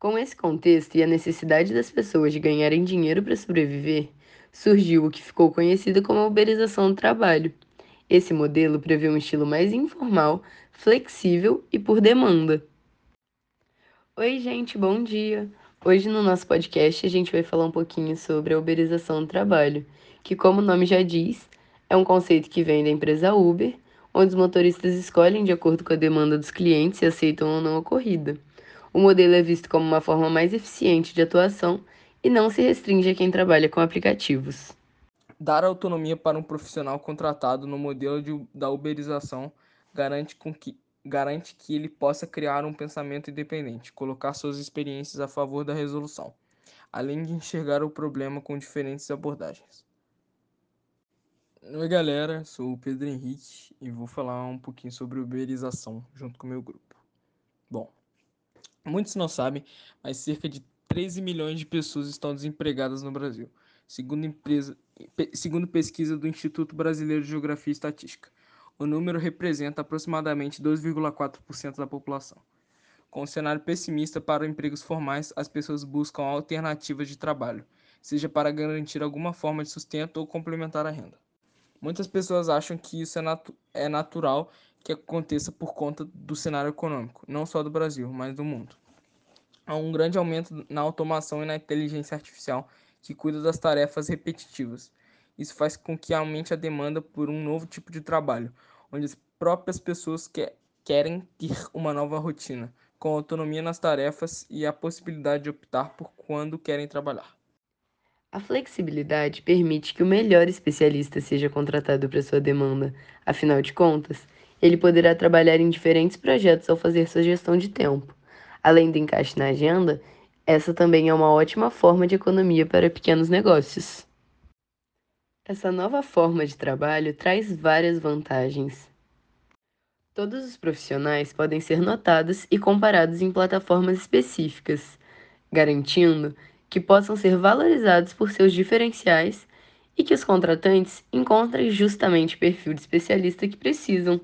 Com esse contexto e a necessidade das pessoas de ganharem dinheiro para sobreviver, surgiu o que ficou conhecido como a uberização do trabalho. Esse modelo prevê um estilo mais informal, flexível e por demanda. Oi, gente, bom dia! Hoje no nosso podcast a gente vai falar um pouquinho sobre a uberização do trabalho, que, como o nome já diz, é um conceito que vem da empresa Uber, onde os motoristas escolhem de acordo com a demanda dos clientes e aceitam ou não a corrida. O modelo é visto como uma forma mais eficiente de atuação e não se restringe a quem trabalha com aplicativos. Dar autonomia para um profissional contratado no modelo de, da uberização garante, com que, garante que ele possa criar um pensamento independente, colocar suas experiências a favor da resolução, além de enxergar o problema com diferentes abordagens. Oi, galera, sou o Pedro Henrique e vou falar um pouquinho sobre uberização junto com o meu grupo. Bom, Muitos não sabem, mas cerca de 13 milhões de pessoas estão desempregadas no Brasil, segundo, empresa, segundo pesquisa do Instituto Brasileiro de Geografia e Estatística. O número representa aproximadamente 2,4% da população. Com um cenário pessimista para empregos formais, as pessoas buscam alternativas de trabalho, seja para garantir alguma forma de sustento ou complementar a renda. Muitas pessoas acham que isso é, natu é natural que aconteça por conta do cenário econômico, não só do Brasil, mas do mundo. Há um grande aumento na automação e na inteligência artificial que cuida das tarefas repetitivas. Isso faz com que aumente a demanda por um novo tipo de trabalho, onde as próprias pessoas que querem ter uma nova rotina, com autonomia nas tarefas e a possibilidade de optar por quando querem trabalhar. A flexibilidade permite que o melhor especialista seja contratado para sua demanda. Afinal de contas, ele poderá trabalhar em diferentes projetos ao fazer sua gestão de tempo. Além do encaixe na agenda, essa também é uma ótima forma de economia para pequenos negócios. Essa nova forma de trabalho traz várias vantagens. Todos os profissionais podem ser notados e comparados em plataformas específicas, garantindo que possam ser valorizados por seus diferenciais e que os contratantes encontrem justamente o perfil de especialista que precisam.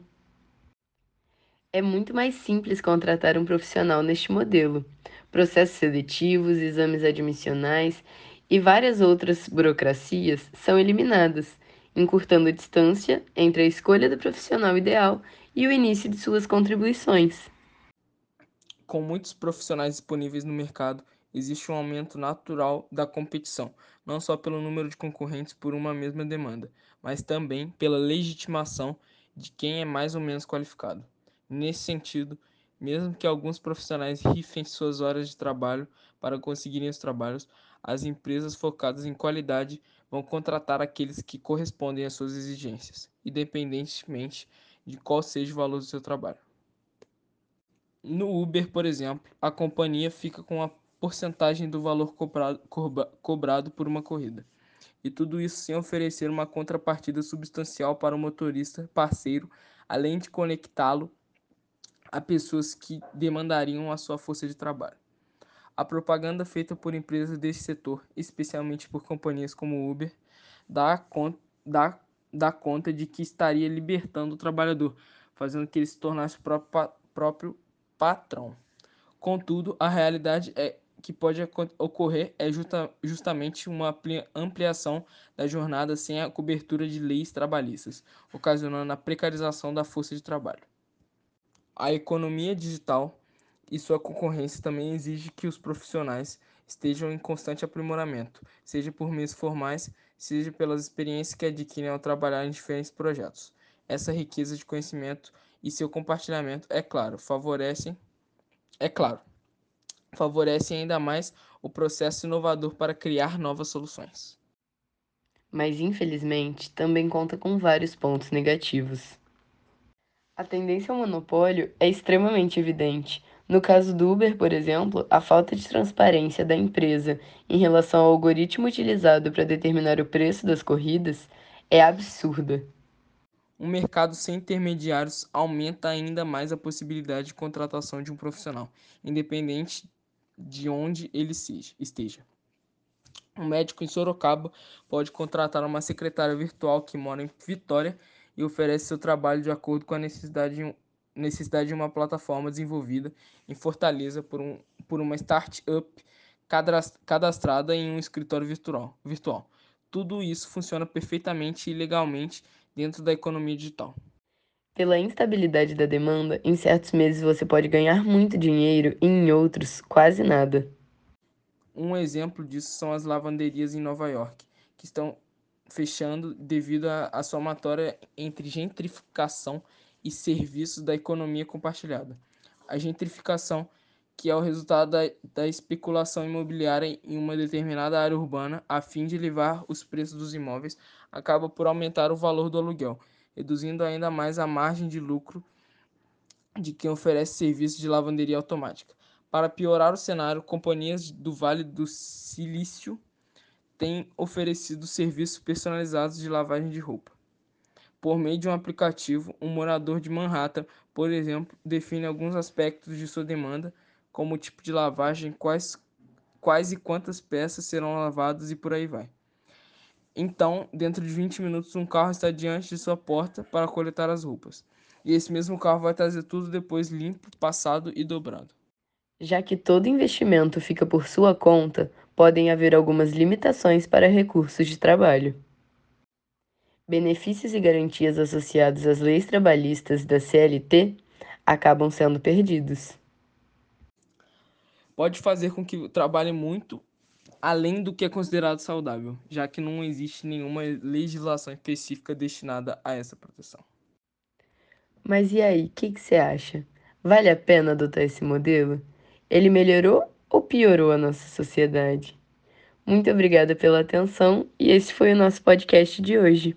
É muito mais simples contratar um profissional neste modelo. Processos seletivos, exames admissionais e várias outras burocracias são eliminadas, encurtando a distância entre a escolha do profissional ideal e o início de suas contribuições. Com muitos profissionais disponíveis no mercado, existe um aumento natural da competição, não só pelo número de concorrentes por uma mesma demanda, mas também pela legitimação de quem é mais ou menos qualificado. Nesse sentido, mesmo que alguns profissionais rifem suas horas de trabalho para conseguirem os trabalhos, as empresas focadas em qualidade vão contratar aqueles que correspondem às suas exigências, independentemente de qual seja o valor do seu trabalho. No Uber, por exemplo, a companhia fica com a porcentagem do valor cobrado, cobrado por uma corrida. E tudo isso sem oferecer uma contrapartida substancial para o motorista parceiro, além de conectá-lo a pessoas que demandariam a sua força de trabalho. A propaganda feita por empresas desse setor, especialmente por companhias como Uber, dá, conta, dá, dá conta de que estaria libertando o trabalhador, fazendo que ele se tornasse o próprio, próprio patrão. Contudo, a realidade é que pode ocorrer é justa, justamente uma ampliação da jornada sem a cobertura de leis trabalhistas, ocasionando a precarização da força de trabalho. A economia digital e sua concorrência também exige que os profissionais estejam em constante aprimoramento, seja por meios formais, seja pelas experiências que adquirem ao trabalhar em diferentes projetos. Essa riqueza de conhecimento e seu compartilhamento, é claro, favorecem, é claro, favorecem ainda mais o processo inovador para criar novas soluções. Mas infelizmente também conta com vários pontos negativos. A tendência ao monopólio é extremamente evidente. No caso do Uber, por exemplo, a falta de transparência da empresa em relação ao algoritmo utilizado para determinar o preço das corridas é absurda. Um mercado sem intermediários aumenta ainda mais a possibilidade de contratação de um profissional, independente de onde ele esteja. Um médico em Sorocaba pode contratar uma secretária virtual que mora em Vitória e oferece seu trabalho de acordo com a necessidade de, um, necessidade de uma plataforma desenvolvida em Fortaleza por, um, por uma startup cadastrada em um escritório virtual. virtual. Tudo isso funciona perfeitamente e legalmente dentro da economia digital. Pela instabilidade da demanda, em certos meses você pode ganhar muito dinheiro e em outros, quase nada. Um exemplo disso são as lavanderias em Nova York, que estão fechando devido à somatória entre gentrificação e serviços da economia compartilhada. A gentrificação, que é o resultado da, da especulação imobiliária em uma determinada área urbana a fim de elevar os preços dos imóveis, acaba por aumentar o valor do aluguel, reduzindo ainda mais a margem de lucro de quem oferece serviços de lavanderia automática. Para piorar o cenário, companhias do Vale do Silício têm oferecido serviços personalizados de lavagem de roupa. Por meio de um aplicativo, um morador de Manhattan, por exemplo, define alguns aspectos de sua demanda, como o tipo de lavagem, quais, quais e quantas peças serão lavadas e por aí vai. Então, dentro de 20 minutos, um carro está diante de sua porta para coletar as roupas. E esse mesmo carro vai trazer tudo depois limpo, passado e dobrado. Já que todo investimento fica por sua conta, podem haver algumas limitações para recursos de trabalho. Benefícios e garantias associados às leis trabalhistas da CLT acabam sendo perdidos. Pode fazer com que trabalhe muito além do que é considerado saudável, já que não existe nenhuma legislação específica destinada a essa proteção. Mas e aí, o que, que você acha? Vale a pena adotar esse modelo? Ele melhorou ou piorou a nossa sociedade? Muito obrigada pela atenção e esse foi o nosso podcast de hoje.